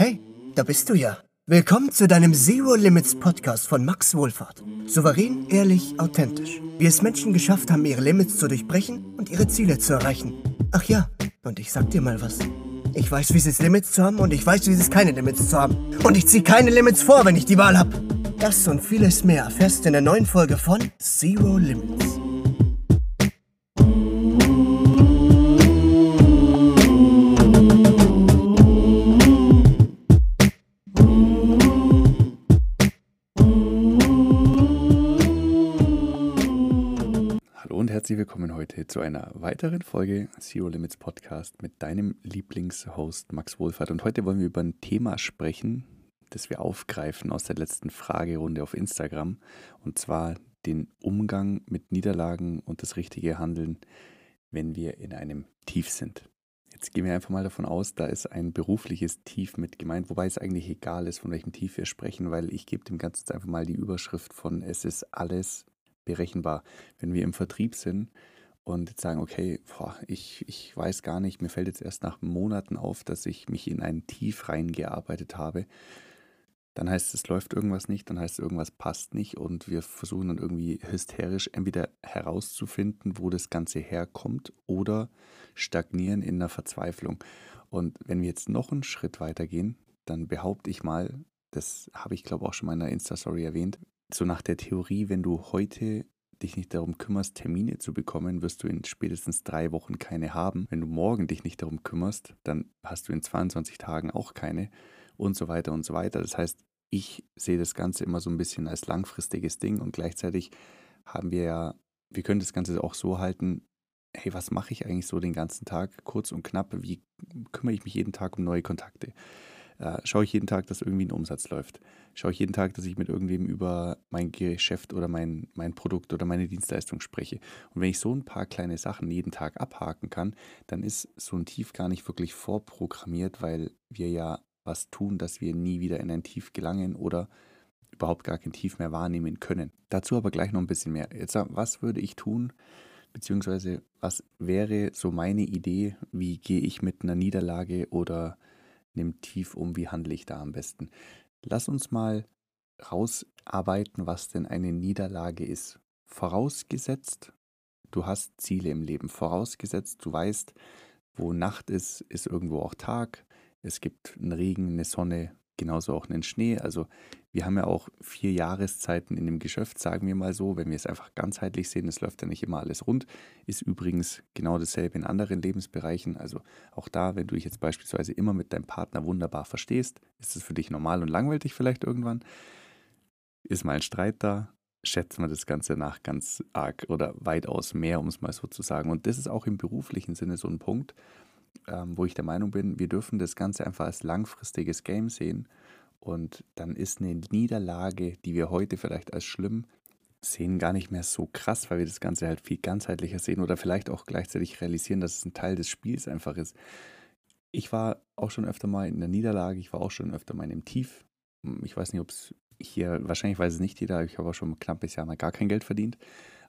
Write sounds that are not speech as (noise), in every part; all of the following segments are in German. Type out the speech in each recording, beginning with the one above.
Hey, da bist du ja. Willkommen zu deinem Zero Limits Podcast von Max Wohlfahrt. Souverän, ehrlich, authentisch. Wie es Menschen geschafft haben, ihre Limits zu durchbrechen und ihre Ziele zu erreichen. Ach ja, und ich sag dir mal was. Ich weiß, wie es ist, Limits zu haben und ich weiß, wie es ist, keine Limits zu haben. Und ich ziehe keine Limits vor, wenn ich die Wahl habe. Das und vieles mehr erfährst du in der neuen Folge von Zero Limits. Willkommen heute zu einer weiteren Folge Zero Limits Podcast mit deinem Lieblingshost Max Wohlfahrt. Und heute wollen wir über ein Thema sprechen, das wir aufgreifen aus der letzten Fragerunde auf Instagram. Und zwar den Umgang mit Niederlagen und das richtige Handeln, wenn wir in einem Tief sind. Jetzt gehen wir einfach mal davon aus, da ist ein berufliches Tief mit gemeint, wobei es eigentlich egal ist, von welchem Tief wir sprechen, weil ich gebe dem Ganzen einfach mal die Überschrift von es ist alles berechenbar. Wenn wir im Vertrieb sind und jetzt sagen, okay, boah, ich, ich weiß gar nicht, mir fällt jetzt erst nach Monaten auf, dass ich mich in ein Tief reingearbeitet habe, dann heißt es, läuft irgendwas nicht, dann heißt es, irgendwas passt nicht und wir versuchen dann irgendwie hysterisch entweder herauszufinden, wo das Ganze herkommt oder stagnieren in der Verzweiflung. Und wenn wir jetzt noch einen Schritt weiter gehen, dann behaupte ich mal, das habe ich glaube auch schon mal in einer Insta-Story erwähnt, so nach der Theorie, wenn du heute dich nicht darum kümmerst, Termine zu bekommen, wirst du in spätestens drei Wochen keine haben. Wenn du morgen dich nicht darum kümmerst, dann hast du in 22 Tagen auch keine und so weiter und so weiter. Das heißt, ich sehe das Ganze immer so ein bisschen als langfristiges Ding und gleichzeitig haben wir ja, wir können das Ganze auch so halten, hey, was mache ich eigentlich so den ganzen Tag, kurz und knapp, wie kümmere ich mich jeden Tag um neue Kontakte? Äh, schaue ich jeden Tag, dass irgendwie ein Umsatz läuft. Schaue ich jeden Tag, dass ich mit irgendwem über mein Geschäft oder mein, mein Produkt oder meine Dienstleistung spreche. Und wenn ich so ein paar kleine Sachen jeden Tag abhaken kann, dann ist so ein Tief gar nicht wirklich vorprogrammiert, weil wir ja was tun, dass wir nie wieder in ein Tief gelangen oder überhaupt gar kein Tief mehr wahrnehmen können. Dazu aber gleich noch ein bisschen mehr. Jetzt, was würde ich tun, beziehungsweise was wäre so meine Idee, wie gehe ich mit einer Niederlage oder nimmt tief um, wie handle ich da am besten. Lass uns mal rausarbeiten, was denn eine Niederlage ist. Vorausgesetzt, du hast Ziele im Leben. Vorausgesetzt, du weißt, wo Nacht ist, ist irgendwo auch Tag. Es gibt einen Regen, eine Sonne, genauso auch einen Schnee. Also wir haben ja auch vier Jahreszeiten in dem Geschäft, sagen wir mal so, wenn wir es einfach ganzheitlich sehen, es läuft ja nicht immer alles rund, ist übrigens genau dasselbe in anderen Lebensbereichen. Also auch da, wenn du dich jetzt beispielsweise immer mit deinem Partner wunderbar verstehst, ist es für dich normal und langweilig vielleicht irgendwann. Ist mal ein Streit da, schätzt man das Ganze nach ganz arg oder weitaus mehr, um es mal so zu sagen. Und das ist auch im beruflichen Sinne so ein Punkt, ähm, wo ich der Meinung bin, wir dürfen das Ganze einfach als langfristiges Game sehen. Und dann ist eine Niederlage, die wir heute vielleicht als schlimm sehen, gar nicht mehr so krass, weil wir das Ganze halt viel ganzheitlicher sehen oder vielleicht auch gleichzeitig realisieren, dass es ein Teil des Spiels einfach ist. Ich war auch schon öfter mal in der Niederlage, ich war auch schon öfter mal in einem Tief. Ich weiß nicht, ob es hier, wahrscheinlich weiß es nicht jeder, ich habe auch schon ein knappes Jahr mal gar kein Geld verdient.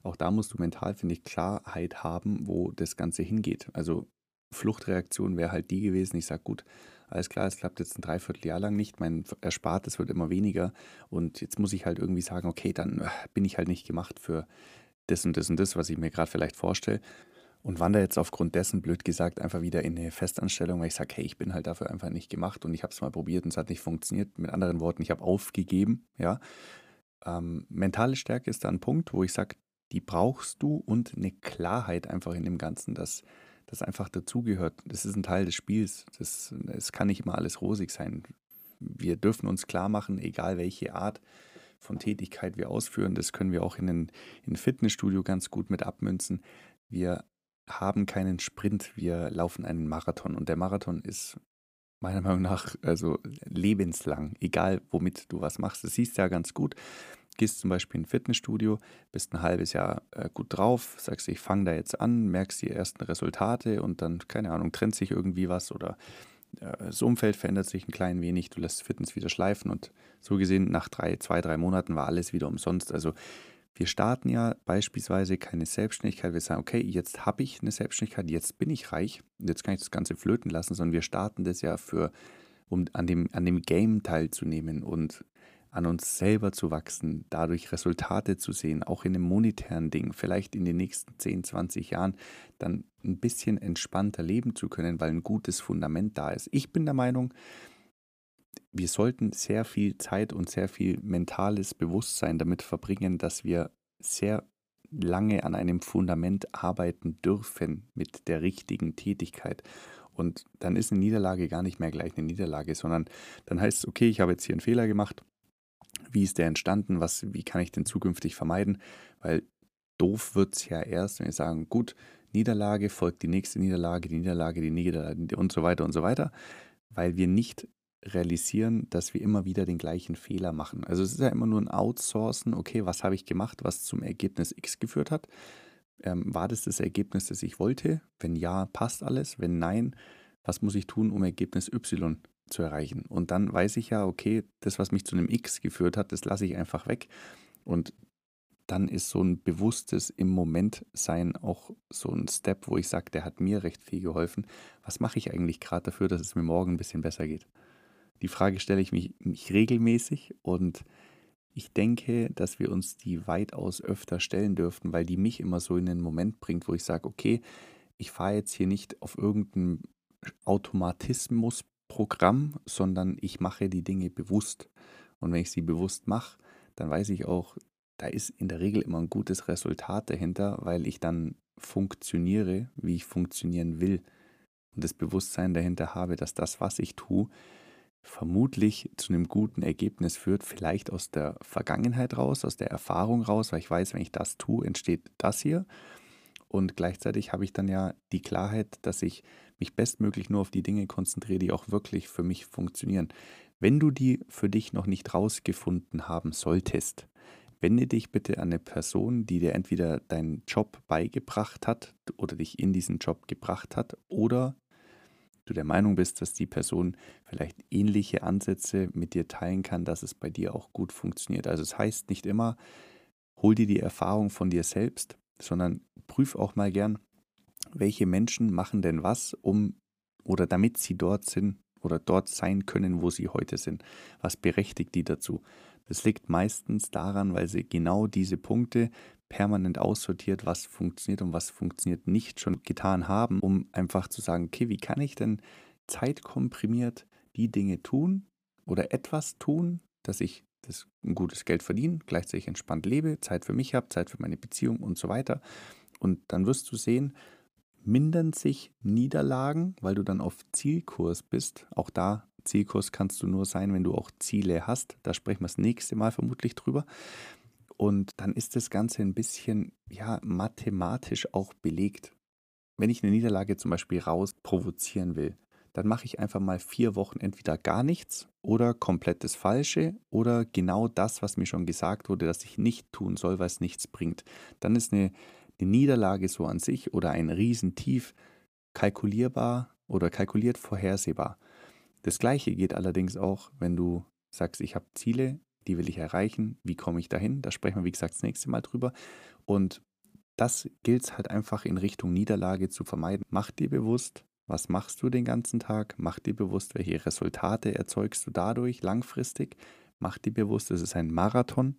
Auch da musst du mental, finde ich, Klarheit haben, wo das Ganze hingeht. Also Fluchtreaktion wäre halt die gewesen, ich sage, gut, alles klar, es klappt jetzt ein Dreivierteljahr lang nicht, mein Erspartes wird immer weniger und jetzt muss ich halt irgendwie sagen, okay, dann äh, bin ich halt nicht gemacht für das und das und das, was ich mir gerade vielleicht vorstelle und wandere jetzt aufgrund dessen, blöd gesagt, einfach wieder in eine Festanstellung, weil ich sage, hey, ich bin halt dafür einfach nicht gemacht und ich habe es mal probiert und es hat nicht funktioniert. Mit anderen Worten, ich habe aufgegeben, ja. Ähm, mentale Stärke ist da ein Punkt, wo ich sage, die brauchst du und eine Klarheit einfach in dem Ganzen, dass das einfach dazugehört. Das ist ein Teil des Spiels. Das, es kann nicht immer alles rosig sein. Wir dürfen uns klar machen, egal welche Art von Tätigkeit wir ausführen, das können wir auch in ein in Fitnessstudio ganz gut mit abmünzen. Wir haben keinen Sprint, wir laufen einen Marathon und der Marathon ist meiner Meinung nach also lebenslang, egal womit du was machst. Das siehst du ja ganz gut gehst zum Beispiel in ein Fitnessstudio, bist ein halbes Jahr äh, gut drauf, sagst, ich fange da jetzt an, merkst die ersten Resultate und dann, keine Ahnung, trennt sich irgendwie was oder äh, das Umfeld verändert sich ein klein wenig, du lässt Fitness wieder schleifen und so gesehen, nach drei, zwei, drei Monaten war alles wieder umsonst. Also wir starten ja beispielsweise keine Selbstständigkeit. Wir sagen, okay, jetzt habe ich eine Selbstständigkeit, jetzt bin ich reich jetzt kann ich das Ganze flöten lassen, sondern wir starten das ja für um an dem, an dem Game teilzunehmen und an uns selber zu wachsen, dadurch Resultate zu sehen, auch in einem monetären Ding, vielleicht in den nächsten 10, 20 Jahren dann ein bisschen entspannter leben zu können, weil ein gutes Fundament da ist. Ich bin der Meinung, wir sollten sehr viel Zeit und sehr viel mentales Bewusstsein damit verbringen, dass wir sehr lange an einem Fundament arbeiten dürfen mit der richtigen Tätigkeit. Und dann ist eine Niederlage gar nicht mehr gleich eine Niederlage, sondern dann heißt es, okay, ich habe jetzt hier einen Fehler gemacht, wie ist der entstanden? Was, wie kann ich den zukünftig vermeiden? Weil doof wird es ja erst, wenn wir sagen, gut, Niederlage folgt die nächste Niederlage, die Niederlage, die Niederlage und so weiter und so weiter, weil wir nicht realisieren, dass wir immer wieder den gleichen Fehler machen. Also es ist ja immer nur ein Outsourcen, okay, was habe ich gemacht, was zum Ergebnis X geführt hat? Ähm, war das das Ergebnis, das ich wollte? Wenn ja, passt alles. Wenn nein, was muss ich tun, um Ergebnis Y zu erreichen. Und dann weiß ich ja, okay, das, was mich zu einem X geführt hat, das lasse ich einfach weg. Und dann ist so ein bewusstes im Moment sein auch so ein Step, wo ich sage, der hat mir recht viel geholfen. Was mache ich eigentlich gerade dafür, dass es mir morgen ein bisschen besser geht? Die Frage stelle ich mich, mich regelmäßig und ich denke, dass wir uns die weitaus öfter stellen dürften, weil die mich immer so in den Moment bringt, wo ich sage, okay, ich fahre jetzt hier nicht auf irgendeinen Automatismus Programm, sondern ich mache die Dinge bewusst. Und wenn ich sie bewusst mache, dann weiß ich auch, da ist in der Regel immer ein gutes Resultat dahinter, weil ich dann funktioniere, wie ich funktionieren will. Und das Bewusstsein dahinter habe, dass das, was ich tue, vermutlich zu einem guten Ergebnis führt, vielleicht aus der Vergangenheit raus, aus der Erfahrung raus, weil ich weiß, wenn ich das tue, entsteht das hier. Und gleichzeitig habe ich dann ja die Klarheit, dass ich mich bestmöglich nur auf die Dinge konzentriere, die auch wirklich für mich funktionieren. Wenn du die für dich noch nicht rausgefunden haben solltest, wende dich bitte an eine Person, die dir entweder deinen Job beigebracht hat oder dich in diesen Job gebracht hat oder du der Meinung bist, dass die Person vielleicht ähnliche Ansätze mit dir teilen kann, dass es bei dir auch gut funktioniert. Also es heißt nicht immer, hol dir die Erfahrung von dir selbst, sondern prüf auch mal gern, welche Menschen machen denn was, um oder damit sie dort sind oder dort sein können, wo sie heute sind. Was berechtigt die dazu? Das liegt meistens daran, weil sie genau diese Punkte permanent aussortiert, was funktioniert und was funktioniert nicht, schon getan haben, um einfach zu sagen, okay, wie kann ich denn zeitkomprimiert die Dinge tun oder etwas tun, dass ich das ein gutes Geld verdiene, gleichzeitig entspannt lebe, Zeit für mich habe, Zeit für meine Beziehung und so weiter. Und dann wirst du sehen, mindern sich Niederlagen, weil du dann auf Zielkurs bist. Auch da, Zielkurs kannst du nur sein, wenn du auch Ziele hast. Da sprechen wir das nächste Mal vermutlich drüber. Und dann ist das Ganze ein bisschen, ja, mathematisch auch belegt. Wenn ich eine Niederlage zum Beispiel raus provozieren will, dann mache ich einfach mal vier Wochen entweder gar nichts oder komplett das Falsche oder genau das, was mir schon gesagt wurde, dass ich nicht tun soll, weil es nichts bringt. Dann ist eine eine Niederlage so an sich oder ein Riesentief kalkulierbar oder kalkuliert vorhersehbar. Das gleiche geht allerdings auch, wenn du sagst, ich habe Ziele, die will ich erreichen, wie komme ich dahin? Da sprechen wir, wie gesagt, das nächste Mal drüber. Und das gilt es halt einfach in Richtung Niederlage zu vermeiden. Mach dir bewusst, was machst du den ganzen Tag? Mach dir bewusst, welche Resultate erzeugst du dadurch langfristig? Mach dir bewusst, es ist ein Marathon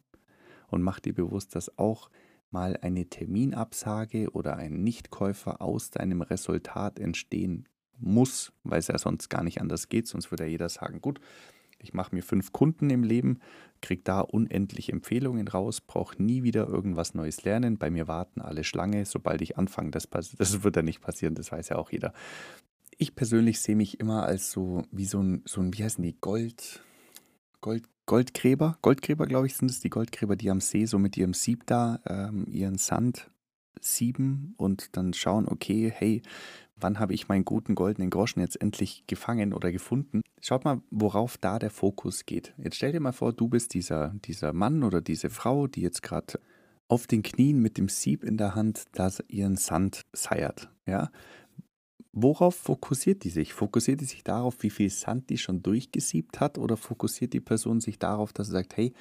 und mach dir bewusst, dass auch mal eine Terminabsage oder ein Nichtkäufer aus deinem Resultat entstehen muss, weil es ja sonst gar nicht anders geht, sonst würde ja jeder sagen, gut, ich mache mir fünf Kunden im Leben, kriege da unendlich Empfehlungen raus, brauche nie wieder irgendwas Neues lernen. Bei mir warten alle Schlange, sobald ich anfange, das, (laughs) das wird ja nicht passieren, das weiß ja auch jeder. Ich persönlich sehe mich immer als so, wie so ein, so ein wie heißen die, Gold, Gold, Goldgräber. Goldgräber, glaube ich, sind es die Goldgräber, die am See so mit ihrem Sieb da ähm, ihren Sand sieben und dann schauen, okay, hey, wann habe ich meinen guten goldenen Groschen jetzt endlich gefangen oder gefunden? Schaut mal, worauf da der Fokus geht. Jetzt stell dir mal vor, du bist dieser, dieser Mann oder diese Frau, die jetzt gerade auf den Knien mit dem Sieb in der Hand da ihren Sand seiert. Ja? Worauf fokussiert die sich? Fokussiert die sich darauf, wie viel Sand die schon durchgesiebt hat oder fokussiert die Person sich darauf, dass sie sagt, hey,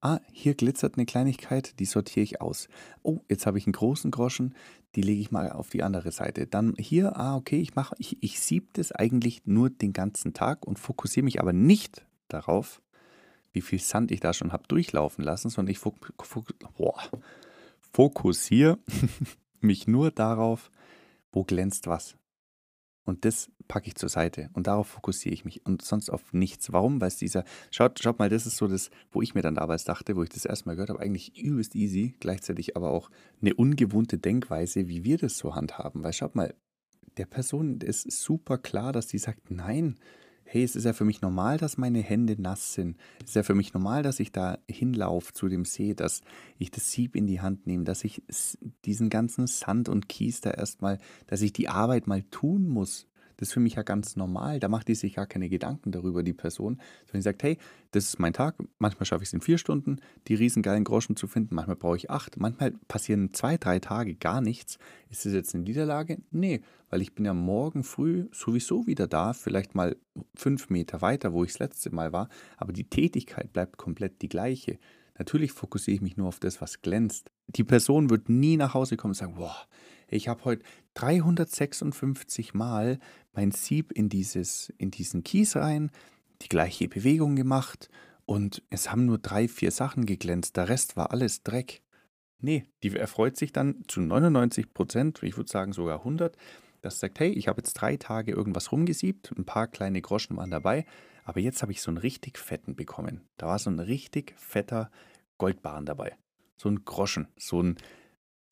ah, hier glitzert eine Kleinigkeit, die sortiere ich aus. Oh, jetzt habe ich einen großen Groschen, die lege ich mal auf die andere Seite. Dann hier, ah, okay, ich mache, ich, ich sieb das eigentlich nur den ganzen Tag und fokussiere mich aber nicht darauf, wie viel Sand ich da schon habe durchlaufen lassen, sondern ich fok fok fokussiere (laughs) mich nur darauf, wo glänzt was. Und das packe ich zur Seite und darauf fokussiere ich mich und sonst auf nichts. Warum? Weil es dieser, schaut, schaut mal, das ist so das, wo ich mir dann damals dachte, wo ich das erstmal gehört habe, eigentlich übelst easy, gleichzeitig aber auch eine ungewohnte Denkweise, wie wir das so handhaben. Weil schaut mal, der Person ist super klar, dass die sagt, nein, hey, es ist ja für mich normal, dass meine Hände nass sind. Es ist ja für mich normal, dass ich da hinlaufe zu dem See, dass ich das Sieb in die Hand nehme, dass ich diesen ganzen Sand und Kies da erstmal, dass ich die Arbeit mal tun muss. Das ist für mich ja ganz normal. Da macht die sich gar keine Gedanken darüber, die Person. Sondern die sagt, hey, das ist mein Tag. Manchmal schaffe ich es in vier Stunden, die riesengeilen Groschen zu finden. Manchmal brauche ich acht. Manchmal passieren zwei, drei Tage gar nichts. Ist das jetzt eine Niederlage? Nee, weil ich bin ja morgen früh sowieso wieder da. Vielleicht mal fünf Meter weiter, wo ich das letzte Mal war. Aber die Tätigkeit bleibt komplett die gleiche. Natürlich fokussiere ich mich nur auf das, was glänzt. Die Person wird nie nach Hause kommen und sagen, boah, ich habe heute 356 Mal mein Sieb in, dieses, in diesen Kies rein, die gleiche Bewegung gemacht und es haben nur drei, vier Sachen geglänzt. Der Rest war alles Dreck. Nee, die erfreut sich dann zu 99 Prozent, ich würde sagen sogar 100, dass sagt, hey, ich habe jetzt drei Tage irgendwas rumgesiebt, ein paar kleine Groschen waren dabei, aber jetzt habe ich so einen richtig fetten bekommen. Da war so ein richtig fetter Goldbarren dabei. So ein Groschen, so ein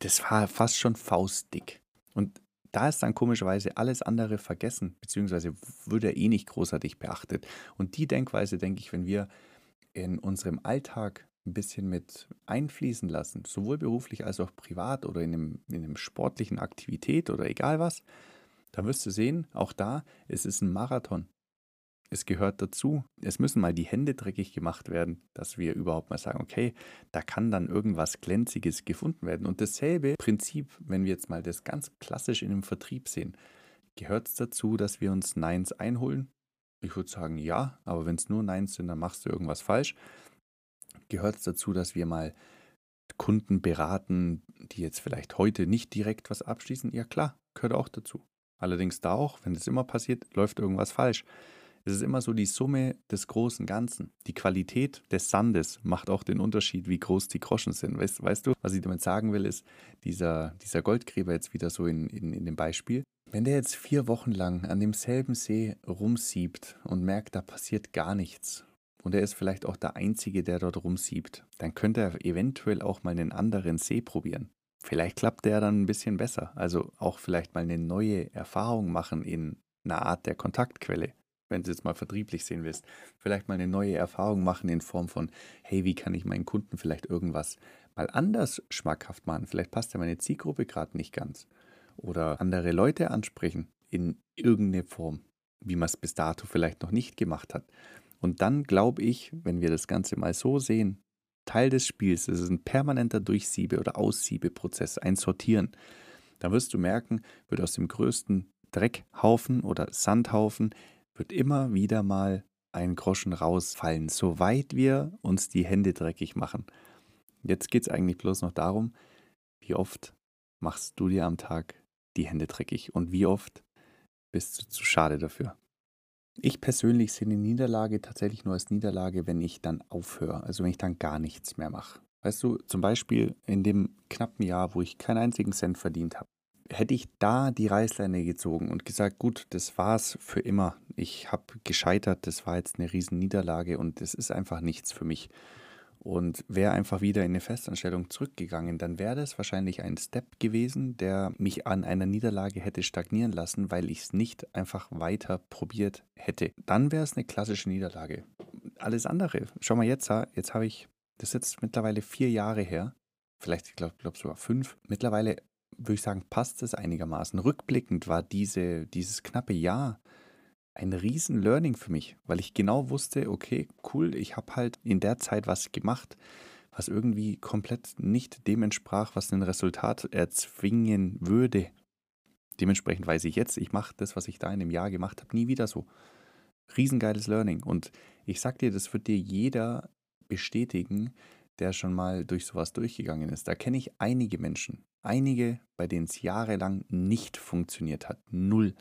das war fast schon faustdick. Und da ist dann komischerweise alles andere vergessen, beziehungsweise würde er eh nicht großartig beachtet. Und die Denkweise, denke ich, wenn wir in unserem Alltag ein bisschen mit einfließen lassen, sowohl beruflich als auch privat oder in einem, in einem sportlichen Aktivität oder egal was, dann wirst du sehen, auch da, es ist ein Marathon. Es gehört dazu. Es müssen mal die Hände dreckig gemacht werden, dass wir überhaupt mal sagen, okay, da kann dann irgendwas Glänziges gefunden werden. Und dasselbe Prinzip, wenn wir jetzt mal das ganz klassisch in einem Vertrieb sehen, gehört es dazu, dass wir uns Neins einholen? Ich würde sagen, ja, aber wenn es nur Neins sind, dann machst du irgendwas falsch. Gehört es dazu, dass wir mal Kunden beraten, die jetzt vielleicht heute nicht direkt was abschließen? Ja klar, gehört auch dazu. Allerdings da auch, wenn es immer passiert, läuft irgendwas falsch. Es ist immer so die Summe des großen Ganzen. Die Qualität des Sandes macht auch den Unterschied, wie groß die Groschen sind. Weißt, weißt du, was ich damit sagen will, ist, dieser, dieser Goldgräber jetzt wieder so in, in, in dem Beispiel, wenn der jetzt vier Wochen lang an demselben See rumsiebt und merkt, da passiert gar nichts, und er ist vielleicht auch der Einzige, der dort rumsiebt, dann könnte er eventuell auch mal einen anderen See probieren. Vielleicht klappt der dann ein bisschen besser. Also auch vielleicht mal eine neue Erfahrung machen in einer Art der Kontaktquelle wenn du jetzt mal vertrieblich sehen willst, vielleicht mal eine neue Erfahrung machen in Form von, hey, wie kann ich meinen Kunden vielleicht irgendwas mal anders schmackhaft machen? Vielleicht passt ja meine Zielgruppe gerade nicht ganz. Oder andere Leute ansprechen in irgendeine Form, wie man es bis dato vielleicht noch nicht gemacht hat. Und dann glaube ich, wenn wir das Ganze mal so sehen, Teil des Spiels, es ist ein permanenter Durchsiebe- oder Aussiebeprozess, ein Sortieren. Da wirst du merken, wird aus dem größten Dreckhaufen oder Sandhaufen wird immer wieder mal ein Groschen rausfallen, soweit wir uns die Hände dreckig machen. Jetzt geht es eigentlich bloß noch darum, wie oft machst du dir am Tag die Hände dreckig und wie oft bist du zu schade dafür. Ich persönlich sehe eine Niederlage tatsächlich nur als Niederlage, wenn ich dann aufhöre, also wenn ich dann gar nichts mehr mache. Weißt du, zum Beispiel in dem knappen Jahr, wo ich keinen einzigen Cent verdient habe, hätte ich da die Reißleine gezogen und gesagt, gut, das war's für immer. Ich habe gescheitert, das war jetzt eine riesen Niederlage und das ist einfach nichts für mich. Und wäre einfach wieder in eine Festanstellung zurückgegangen, dann wäre das wahrscheinlich ein Step gewesen, der mich an einer Niederlage hätte stagnieren lassen, weil ich es nicht einfach weiter probiert hätte. Dann wäre es eine klassische Niederlage. Alles andere, schau mal jetzt, jetzt habe ich, das ist jetzt mittlerweile vier Jahre her, vielleicht, ich glaube glaub sogar fünf. Mittlerweile würde ich sagen, passt es einigermaßen. Rückblickend war diese, dieses knappe Jahr ein riesen Learning für mich, weil ich genau wusste, okay, cool, ich habe halt in der Zeit was gemacht, was irgendwie komplett nicht dem entsprach, was ein Resultat erzwingen würde. Dementsprechend weiß ich jetzt, ich mache das, was ich da in dem Jahr gemacht habe, nie wieder so. Riesengeiles Learning. Und ich sag dir, das wird dir jeder bestätigen, der schon mal durch sowas durchgegangen ist. Da kenne ich einige Menschen, einige, bei denen es jahrelang nicht funktioniert hat, null.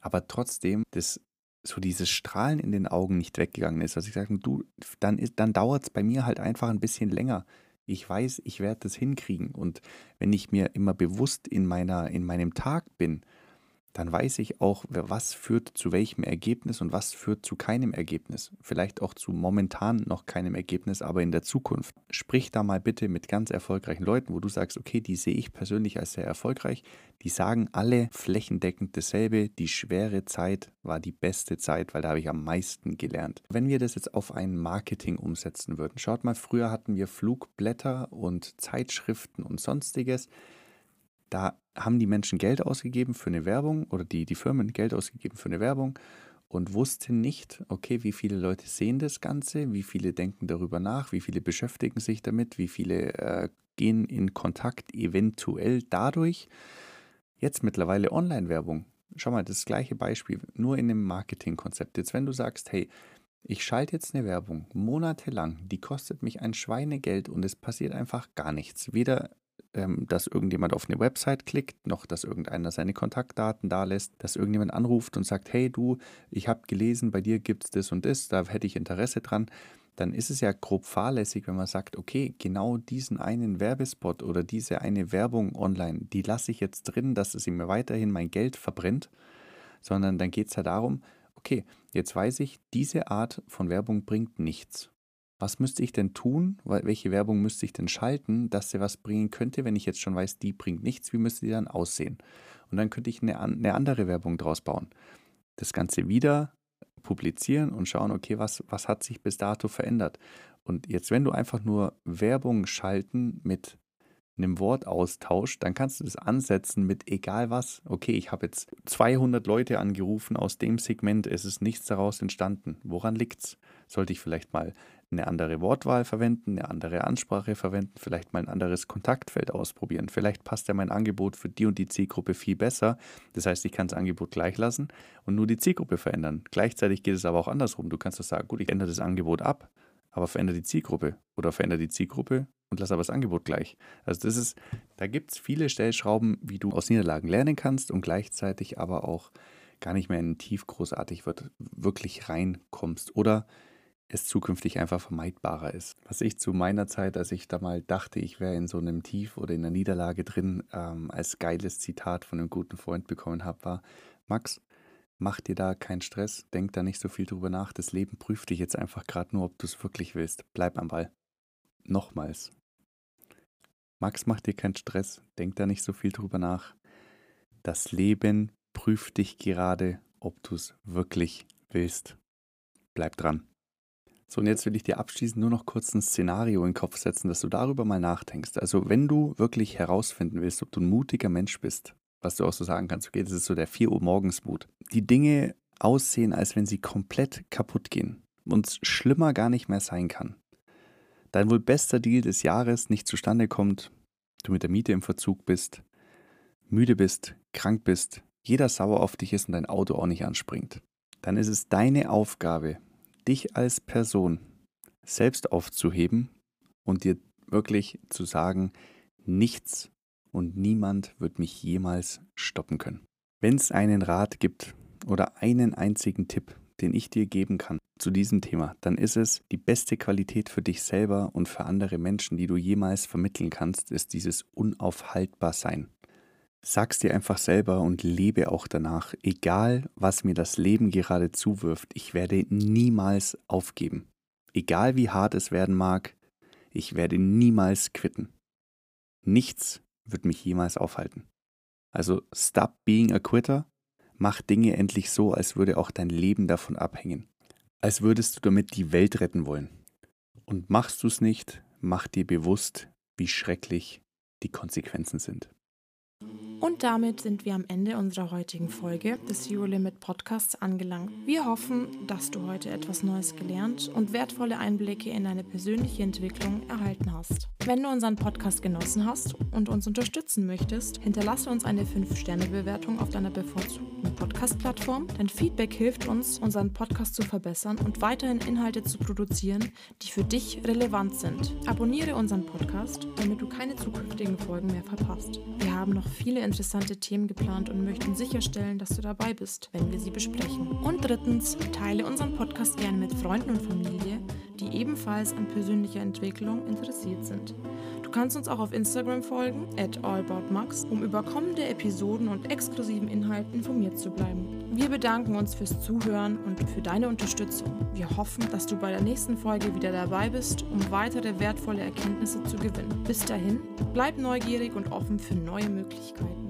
Aber trotzdem, das so dieses Strahlen in den Augen nicht weggegangen ist. Also ich sage, du, dann, dann dauert es bei mir halt einfach ein bisschen länger. Ich weiß, ich werde das hinkriegen. Und wenn ich mir immer bewusst in, meiner, in meinem Tag bin, dann weiß ich auch, was führt zu welchem Ergebnis und was führt zu keinem Ergebnis. Vielleicht auch zu momentan noch keinem Ergebnis, aber in der Zukunft. Sprich da mal bitte mit ganz erfolgreichen Leuten, wo du sagst, okay, die sehe ich persönlich als sehr erfolgreich. Die sagen alle flächendeckend dasselbe. Die schwere Zeit war die beste Zeit, weil da habe ich am meisten gelernt. Wenn wir das jetzt auf ein Marketing umsetzen würden, schaut mal, früher hatten wir Flugblätter und Zeitschriften und sonstiges. Da haben die Menschen Geld ausgegeben für eine Werbung oder die, die Firmen Geld ausgegeben für eine Werbung und wussten nicht, okay, wie viele Leute sehen das Ganze, wie viele denken darüber nach, wie viele beschäftigen sich damit, wie viele äh, gehen in Kontakt eventuell dadurch. Jetzt mittlerweile Online-Werbung. Schau mal, das gleiche Beispiel, nur in einem Marketingkonzept. Jetzt, wenn du sagst, hey, ich schalte jetzt eine Werbung monatelang, die kostet mich ein Schweinegeld und es passiert einfach gar nichts. Weder ähm, dass irgendjemand auf eine Website klickt, noch dass irgendeiner seine Kontaktdaten da lässt, dass irgendjemand anruft und sagt, hey du, ich habe gelesen, bei dir gibt es das und das, da hätte ich Interesse dran, dann ist es ja grob fahrlässig, wenn man sagt, okay, genau diesen einen Werbespot oder diese eine Werbung online, die lasse ich jetzt drin, dass es mir weiterhin mein Geld verbrennt, sondern dann geht es ja darum, okay, jetzt weiß ich, diese Art von Werbung bringt nichts was müsste ich denn tun? Welche Werbung müsste ich denn schalten, dass sie was bringen könnte, wenn ich jetzt schon weiß, die bringt nichts? Wie müsste die dann aussehen? Und dann könnte ich eine, eine andere Werbung draus bauen. Das Ganze wieder publizieren und schauen, okay, was, was hat sich bis dato verändert? Und jetzt, wenn du einfach nur Werbung schalten mit einem Wortaustausch, dann kannst du das ansetzen mit egal was. Okay, ich habe jetzt 200 Leute angerufen aus dem Segment, es ist nichts daraus entstanden. Woran liegt's? Sollte ich vielleicht mal eine andere Wortwahl verwenden, eine andere Ansprache verwenden, vielleicht mal ein anderes Kontaktfeld ausprobieren. Vielleicht passt ja mein Angebot für die und die Zielgruppe viel besser. Das heißt, ich kann das Angebot gleich lassen und nur die Zielgruppe verändern. Gleichzeitig geht es aber auch andersrum. Du kannst doch sagen, gut, ich ändere das Angebot ab, aber verändere die Zielgruppe oder verändere die Zielgruppe und lasse aber das Angebot gleich. Also das ist, da gibt es viele Stellschrauben, wie du aus Niederlagen lernen kannst und gleichzeitig aber auch gar nicht mehr in tief großartig wird, wirklich reinkommst. Oder es zukünftig einfach vermeidbarer ist. Was ich zu meiner Zeit, als ich da mal dachte, ich wäre in so einem Tief oder in einer Niederlage drin, ähm, als geiles Zitat von einem guten Freund bekommen habe, war, Max, mach dir da keinen Stress, denk da nicht so viel drüber nach, das Leben prüft dich jetzt einfach gerade nur, ob du es wirklich willst. Bleib am Ball. Nochmals. Max, mach dir keinen Stress, denk da nicht so viel drüber nach. Das Leben prüft dich gerade, ob du es wirklich willst. Bleib dran. So, und jetzt will ich dir abschließend nur noch kurz ein Szenario in den Kopf setzen, dass du darüber mal nachdenkst. Also, wenn du wirklich herausfinden willst, ob du ein mutiger Mensch bist, was du auch so sagen kannst, okay, das ist so der 4 Uhr morgens Mut. Die Dinge aussehen, als wenn sie komplett kaputt gehen und es schlimmer gar nicht mehr sein kann. Dein wohl bester Deal des Jahres nicht zustande kommt, du mit der Miete im Verzug bist, müde bist, krank bist, jeder sauer auf dich ist und dein Auto auch nicht anspringt. Dann ist es deine Aufgabe, dich als Person selbst aufzuheben und dir wirklich zu sagen, nichts und niemand wird mich jemals stoppen können. Wenn es einen Rat gibt oder einen einzigen Tipp, den ich dir geben kann zu diesem Thema, dann ist es die beste Qualität für dich selber und für andere Menschen, die du jemals vermitteln kannst, ist dieses unaufhaltbar sein. Sag's dir einfach selber und lebe auch danach, egal was mir das Leben gerade zuwirft, ich werde niemals aufgeben. Egal wie hart es werden mag, ich werde niemals quitten. Nichts wird mich jemals aufhalten. Also stop being a quitter, mach Dinge endlich so, als würde auch dein Leben davon abhängen. Als würdest du damit die Welt retten wollen. Und machst du es nicht, mach dir bewusst, wie schrecklich die Konsequenzen sind. Und damit sind wir am Ende unserer heutigen Folge des Zero Limit Podcasts angelangt. Wir hoffen, dass du heute etwas Neues gelernt und wertvolle Einblicke in deine persönliche Entwicklung erhalten hast. Wenn du unseren Podcast genossen hast und uns unterstützen möchtest, hinterlasse uns eine 5-Sterne-Bewertung auf deiner bevorzugten Podcast-Plattform. Dein Feedback hilft uns, unseren Podcast zu verbessern und weiterhin Inhalte zu produzieren, die für dich relevant sind. Abonniere unseren Podcast, damit du keine zukünftigen Folgen mehr verpasst. Wir haben noch viele interessante Themen geplant und möchten sicherstellen, dass du dabei bist, wenn wir sie besprechen. Und drittens, teile unseren Podcast gerne mit Freunden und Familie, die ebenfalls an persönlicher Entwicklung interessiert sind. Du kannst uns auch auf Instagram folgen, at allaboutmax, um über kommende Episoden und exklusiven Inhalten informiert zu bleiben. Wir bedanken uns fürs Zuhören und für deine Unterstützung. Wir hoffen, dass du bei der nächsten Folge wieder dabei bist, um weitere wertvolle Erkenntnisse zu gewinnen. Bis dahin, bleib neugierig und offen für neue Möglichkeiten.